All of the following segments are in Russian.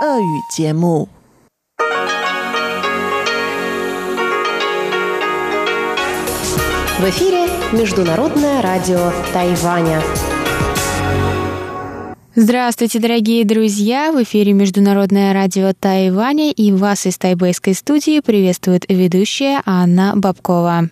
俄语节目。В эфире Международное радио Тайваня. Здравствуйте, дорогие друзья! В эфире Международное радио Тайваня и вас из тайбэйской студии приветствует ведущая Анна Бабкова.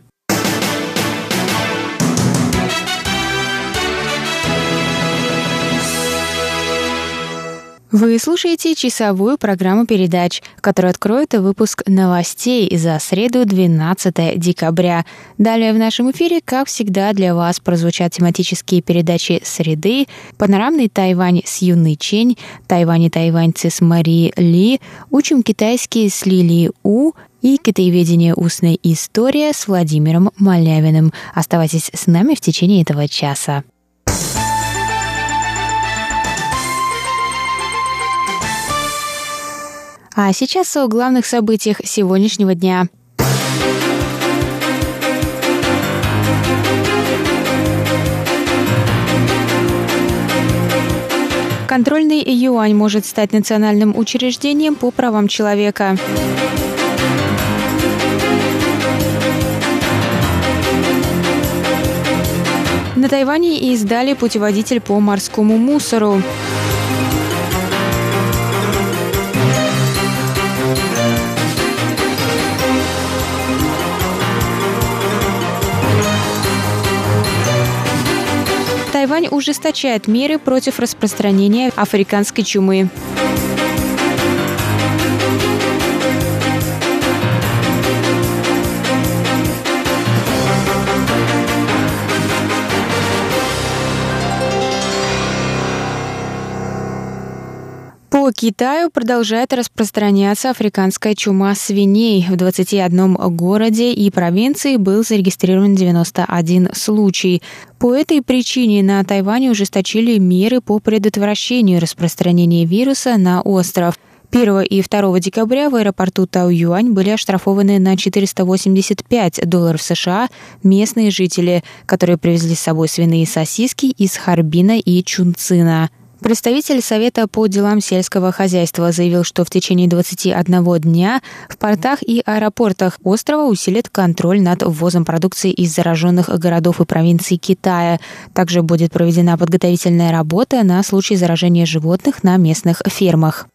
Вы слушаете часовую программу передач, которая откроет выпуск новостей за среду 12 декабря. Далее в нашем эфире, как всегда, для вас прозвучат тематические передачи «Среды», «Панорамный Тайвань» с Юной Чень, «Тайвань и тайваньцы» с Мари Ли, «Учим китайский» с Лили У, и «Китаеведение. Устная история» с Владимиром Малявиным. Оставайтесь с нами в течение этого часа. А сейчас о главных событиях сегодняшнего дня. Контрольный юань может стать национальным учреждением по правам человека. На Тайване издали путеводитель по морскому мусору. Ужесточает меры против распространения африканской чумы. По Китаю продолжает распространяться африканская чума свиней. В 21 городе и провинции был зарегистрирован 91 случай. По этой причине на Тайване ужесточили меры по предотвращению распространения вируса на остров. 1 и 2 декабря в аэропорту Тау-Юань были оштрафованы на 485 долларов США местные жители, которые привезли с собой свиные сосиски из Харбина и Чунцина. Представитель Совета по делам сельского хозяйства заявил, что в течение 21 дня в портах и аэропортах острова усилит контроль над ввозом продукции из зараженных городов и провинций Китая. Также будет проведена подготовительная работа на случай заражения животных на местных фермах.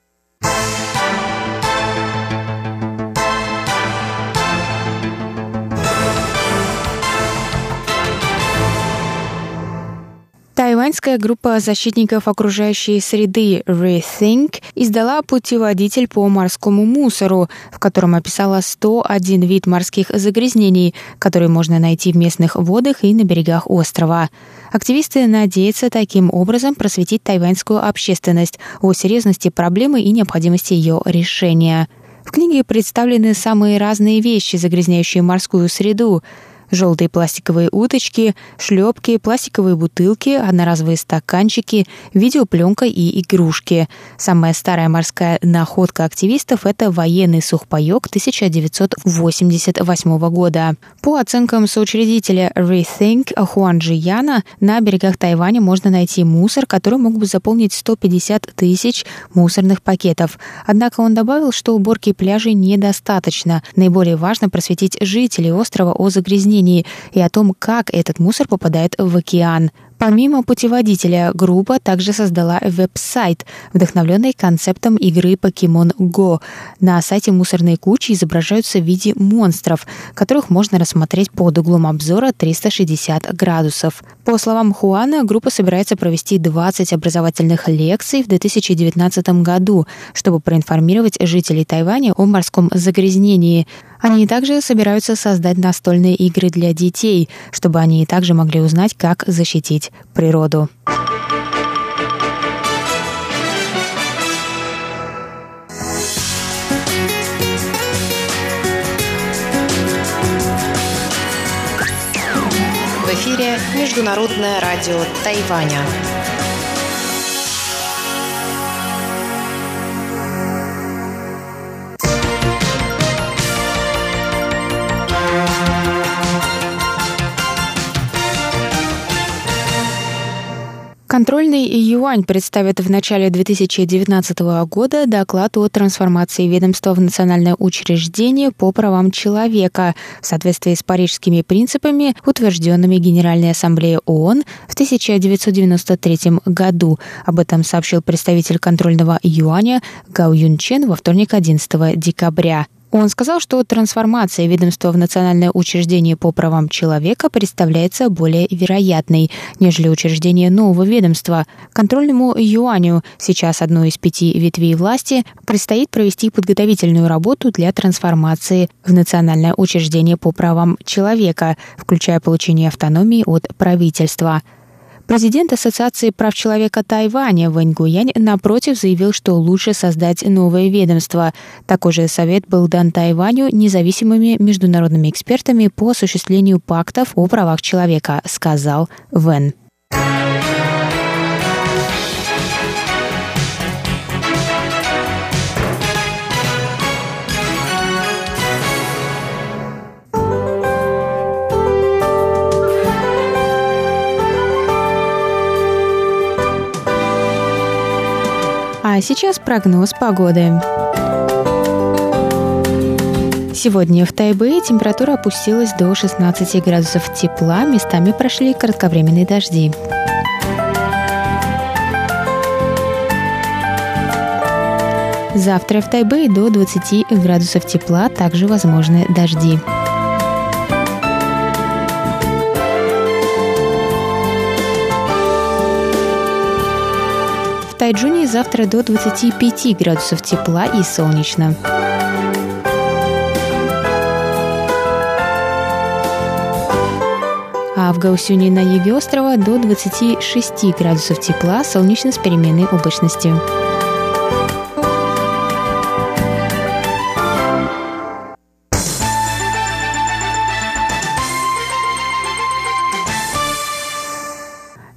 Тайваньская группа защитников окружающей среды Rethink издала путеводитель по морскому мусору, в котором описала 101 вид морских загрязнений, которые можно найти в местных водах и на берегах острова. Активисты надеются таким образом просветить тайваньскую общественность о серьезности проблемы и необходимости ее решения. В книге представлены самые разные вещи, загрязняющие морскую среду, желтые пластиковые уточки, шлепки, пластиковые бутылки, одноразовые стаканчики, видеопленка и игрушки. Самая старая морская находка активистов – это военный сухпайок 1988 года. По оценкам соучредителя Rethink Хуан Джияна, на берегах Тайваня можно найти мусор, который мог бы заполнить 150 тысяч мусорных пакетов. Однако он добавил, что уборки пляжей недостаточно. Наиболее важно просветить жителей острова о загрязнении изменений и о том, как этот мусор попадает в океан. Помимо путеводителя, группа также создала веб-сайт, вдохновленный концептом игры Pokemon Go. На сайте мусорные кучи изображаются в виде монстров, которых можно рассмотреть под углом обзора 360 градусов. По словам Хуана, группа собирается провести 20 образовательных лекций в 2019 году, чтобы проинформировать жителей Тайваня о морском загрязнении. Они также собираются создать настольные игры для детей, чтобы они также могли узнать, как защитить природу. В эфире Международное радио Тайваня. Контрольный юань представит в начале 2019 года доклад о трансформации ведомства в национальное учреждение по правам человека в соответствии с парижскими принципами, утвержденными Генеральной Ассамблеей ООН в 1993 году. Об этом сообщил представитель контрольного юаня Гау Юн Чен во вторник 11 декабря. Он сказал, что трансформация ведомства в национальное учреждение по правам человека представляется более вероятной, нежели учреждение нового ведомства. Контрольному юаню, сейчас одной из пяти ветвей власти, предстоит провести подготовительную работу для трансформации в национальное учреждение по правам человека, включая получение автономии от правительства. Президент Ассоциации прав человека Тайваня Вэнь Гуянь напротив заявил, что лучше создать новое ведомство. Такой же совет был дан Тайваню независимыми международными экспертами по осуществлению пактов о правах человека, сказал Вэн. Сейчас прогноз погоды. Сегодня в Тайбэе температура опустилась до 16 градусов тепла, местами прошли кратковременные дожди. Завтра в Тайбэе до 20 градусов тепла, также возможны дожди. Тайджуне завтра до 25 градусов тепла и солнечно. А в Гаусюне на юге острова до 26 градусов тепла, солнечно с переменной облачностью.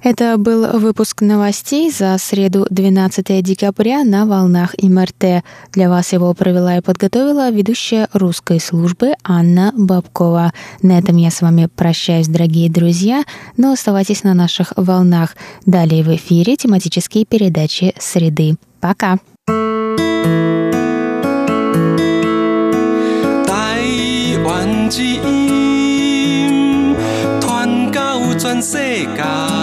Это был выпуск новостей за среду 12 декабря на волнах МРТ. Для вас его провела и подготовила ведущая русской службы Анна Бабкова. На этом я с вами прощаюсь, дорогие друзья, но оставайтесь на наших волнах. Далее в эфире тематические передачи «Среды». Пока! 台湾之音，传到全世界。